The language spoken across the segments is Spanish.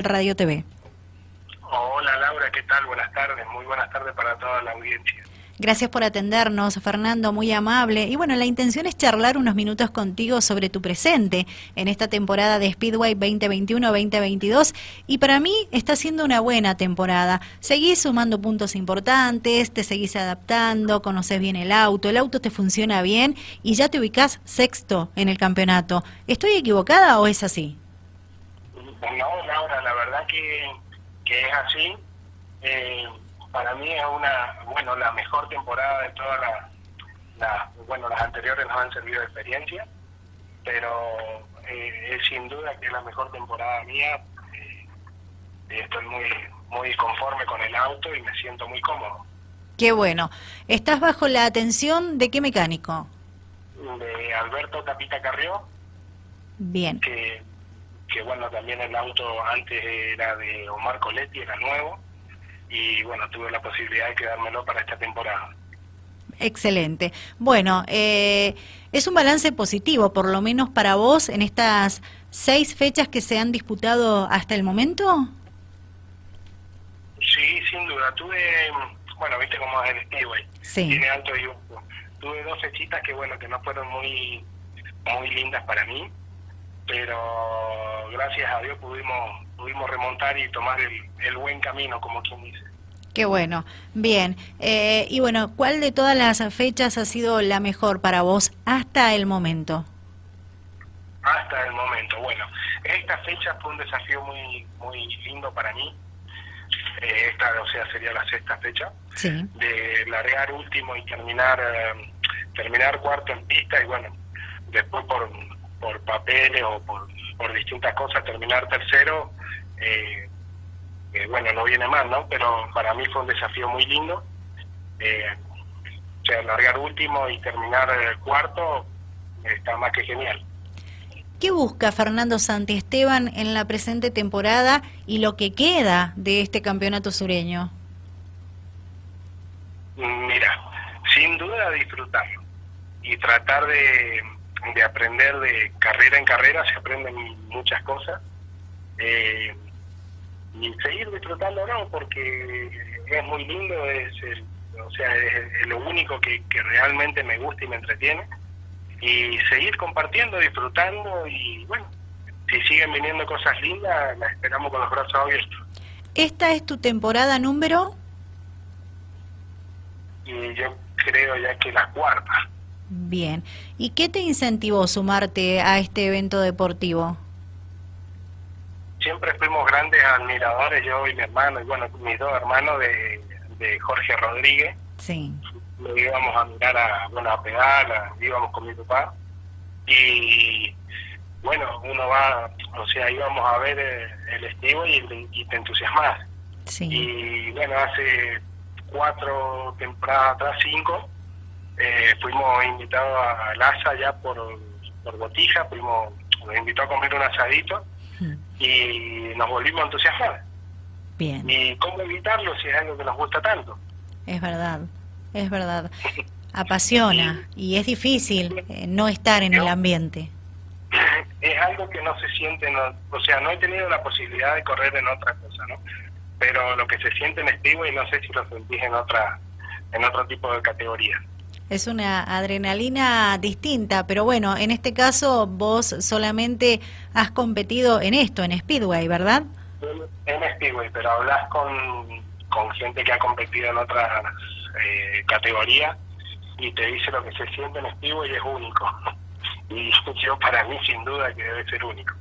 Radio TV. Hola Laura, ¿qué tal? Buenas tardes, muy buenas tardes para toda la audiencia. Gracias por atendernos, Fernando, muy amable. Y bueno, la intención es charlar unos minutos contigo sobre tu presente en esta temporada de Speedway 2021-2022. Y para mí está siendo una buena temporada. Seguís sumando puntos importantes, te seguís adaptando, conoces bien el auto, el auto te funciona bien y ya te ubicás sexto en el campeonato. ¿Estoy equivocada o es así? No, Laura, la verdad que, que es así. Eh, para mí es una, bueno, la mejor temporada de todas las, la, bueno, las anteriores nos han servido de experiencia, pero eh, es sin duda que es la mejor temporada mía. Eh, estoy muy, muy conforme con el auto y me siento muy cómodo. Qué bueno. ¿Estás bajo la atención de qué mecánico? De Alberto Tapita Carrió. Bien. Que, que bueno, también el auto antes era de Omar Coletti, era nuevo y bueno, tuve la posibilidad de quedármelo para esta temporada. Excelente. Bueno, eh, es un balance positivo, por lo menos para vos, en estas seis fechas que se han disputado hasta el momento. Sí, sin duda. Tuve, bueno, viste cómo es el Speedway. Sí. Tiene alto y. Tuve dos fechitas que, bueno, que no fueron muy, muy lindas para mí, pero gracias a Dios pudimos pudimos remontar y tomar el, el buen camino, como quien dice. Qué bueno, bien. Eh, y bueno, ¿cuál de todas las fechas ha sido la mejor para vos hasta el momento? Hasta el momento, bueno, esta fecha fue un desafío muy muy lindo para mí. Eh, esta, o sea, sería la sexta fecha. Sí. De largar último y terminar eh, terminar cuarto en pista y bueno, después por, por papeles o por, por distintas cosas terminar tercero eh, eh, bueno, no viene mal, ¿no? Pero para mí fue un desafío muy lindo. Eh, o sea, largar último y terminar el cuarto está más que genial. ¿Qué busca Fernando Santiesteban en la presente temporada y lo que queda de este campeonato sureño? Mira, sin duda disfrutarlo y tratar de, de aprender de carrera en carrera, se aprenden muchas cosas. Eh, y seguir disfrutando no porque es muy lindo es el, o sea es, lo único que, que, realmente me gusta y me entretiene. Y seguir compartiendo disfrutando y bueno si siguen viniendo cosas lindas las esperamos con los brazos abiertos. Esta es tu temporada número y yo creo ya que la cuarta bien y qué te incentivó sumarte a este evento deportivo siempre fuimos grandes admiradores, yo y mi hermano, y bueno, mis dos hermanos de, de Jorge Rodríguez. Sí. Lo íbamos a mirar a, bueno, a pegar, íbamos con mi papá. Y bueno, uno va, o sea, íbamos a ver el, estivo y, y te entusiasmas. Sí. Y bueno, hace cuatro temporadas atrás, cinco, eh, fuimos invitados a Laza ya por, por Botija, fuimos, nos invitó a comer un asadito y nos volvimos a entusiasmar. Bien. ¿Y cómo evitarlo si es algo que nos gusta tanto? Es verdad, es verdad. Apasiona y es difícil eh, no estar en el ambiente. Es algo que no se siente, no, o sea, no he tenido la posibilidad de correr en otra cosa, ¿no? Pero lo que se siente en y no sé si lo sentís en otra en otro tipo de categoría. Es una adrenalina distinta, pero bueno, en este caso vos solamente has competido en esto, en Speedway, ¿verdad? En Speedway, pero hablas con, con gente que ha competido en otras eh, categorías y te dice lo que se siente en Speedway es único. Y yo para mí sin duda que debe ser único.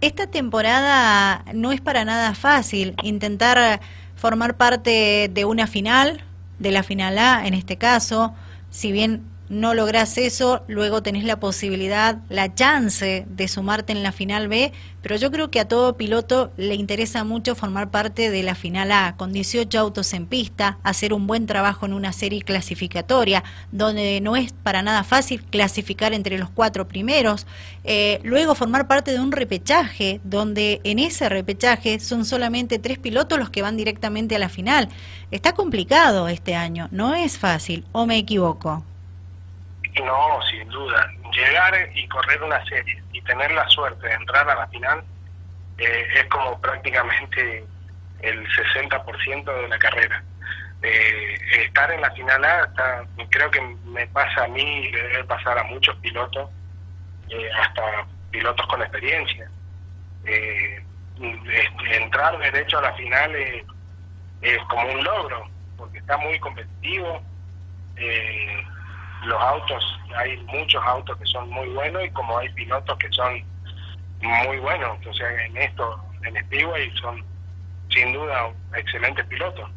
Esta temporada no es para nada fácil intentar formar parte de una final, de la final A en este caso, si bien no logras eso, luego tenés la posibilidad, la chance de sumarte en la final B, pero yo creo que a todo piloto le interesa mucho formar parte de la final A, con 18 autos en pista, hacer un buen trabajo en una serie clasificatoria, donde no es para nada fácil clasificar entre los cuatro primeros, eh, luego formar parte de un repechaje, donde en ese repechaje son solamente tres pilotos los que van directamente a la final. Está complicado este año, no es fácil, o me equivoco. No, sin duda. Llegar y correr una serie y tener la suerte de entrar a la final eh, es como prácticamente el 60% de la carrera. Eh, estar en la final A está, creo que me pasa a mí le debe pasar a muchos pilotos, eh, hasta pilotos con experiencia. Eh, entrar derecho a la final es, como un logro, porque está muy competitivo. Los autos, hay muchos autos que son muy buenos y como hay pilotos que son muy buenos, entonces en esto, en Speedway son sin duda excelentes pilotos.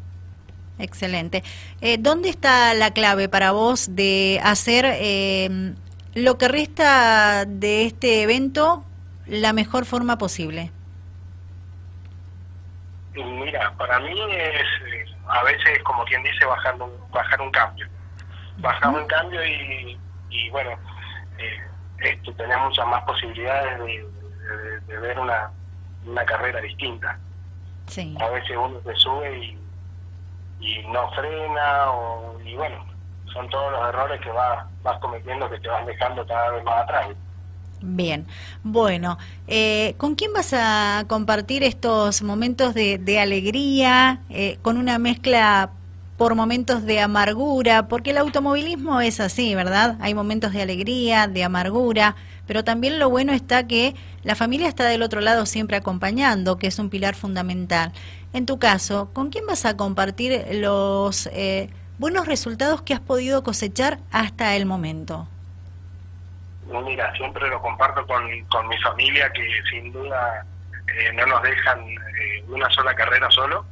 Excelente. Eh, ¿Dónde está la clave para vos de hacer eh, lo que resta de este evento la mejor forma posible? Mira, para mí es eh, a veces como quien dice bajar un, bajar un cambio. Bajar un cambio y, y bueno, eh, tener muchas más posibilidades de, ver una, una carrera distinta. Sí. A veces uno se sube y y no frena o, y bueno, son todos los errores que vas, vas cometiendo que te vas dejando cada vez más atrás. Bien, bueno, eh, ¿con quién vas a compartir estos momentos de, de alegría eh, con una mezcla por momentos de amargura? Porque el automovilismo es así, ¿verdad? Hay momentos de alegría, de amargura, pero también lo bueno está que la familia está del otro lado siempre acompañando, que es un pilar fundamental. En tu caso, ¿con quién vas a compartir los eh, buenos resultados que has podido cosechar hasta el momento? Mira, siempre lo comparto con, con mi familia, que sin duda eh, no nos dejan eh, una sola carrera solo.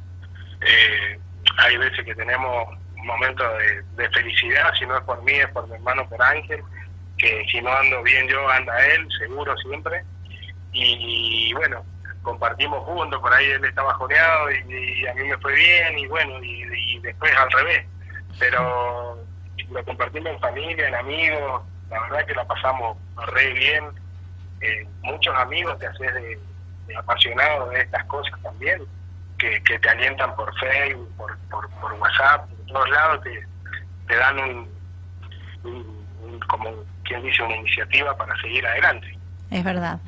Hay veces que tenemos momentos de, de, felicidad, si no es por mí, es por mi hermano, por Ángel, que si no ando bien yo, anda él, seguro siempre. Y bueno, compartimos juntos, por ahí él estaba joreado y, a mí me fue bien y bueno, y, después al revés. Pero lo compartimos en familia, en amigos, la verdad que la pasamos re bien. Eh, muchos amigos te haces de, apasionados de estas cosas también, que, que te alientan por Facebook, por, por, WhatsApp, por todos lados, te, te dan un, como quien dice, una iniciativa para seguir adelante. Es verdad.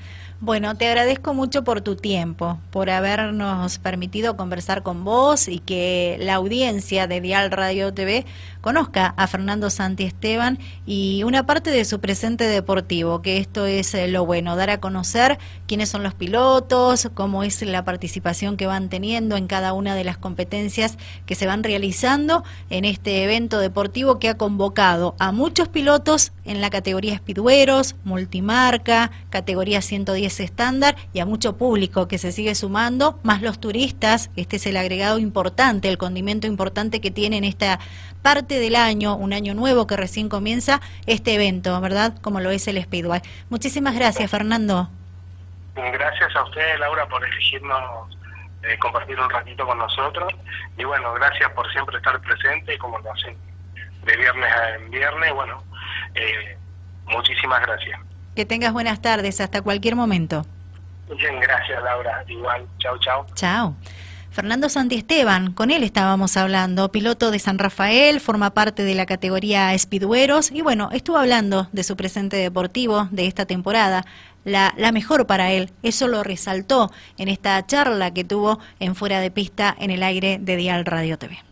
Bueno, te agradezco mucho por tu tiempo, por habernos permitido conversar con vos y que la audiencia de Dial Radio TV conozca a Fernando Santi Esteban y una parte de su presente deportivo, que esto es eh, lo bueno, dar a conocer quiénes son los pilotos, cómo es la participación que van teniendo en cada una de las competencias que se van realizando en este evento deportivo que ha convocado a muchos pilotos en la categoría Speedweros, multimarca, categoría 110 estándar y a mucho público que se sigue sumando, más los turistas, este es el agregado importante, el condimento importante que tiene en esta parte del año, un año nuevo que recién comienza, este evento, ¿verdad? Como lo es el Speedway. Muchísimas gracias, Fernando. Gracias a ustedes, Laura, por elegirnos eh, compartir un ratito con nosotros. Y bueno, gracias por siempre estar presente, como lo hacen de viernes a viernes. Bueno, eh, muchísimas gracias. Que tengas buenas tardes, hasta cualquier momento. Bien, gracias Laura. Igual, chao, chao. Chao. Fernando Santiesteban, con él estábamos hablando, piloto de San Rafael, forma parte de la categoría Speedweros y bueno, estuvo hablando de su presente deportivo de esta temporada, la, la mejor para él. Eso lo resaltó en esta charla que tuvo en Fuera de Pista en el aire de Dial Radio TV.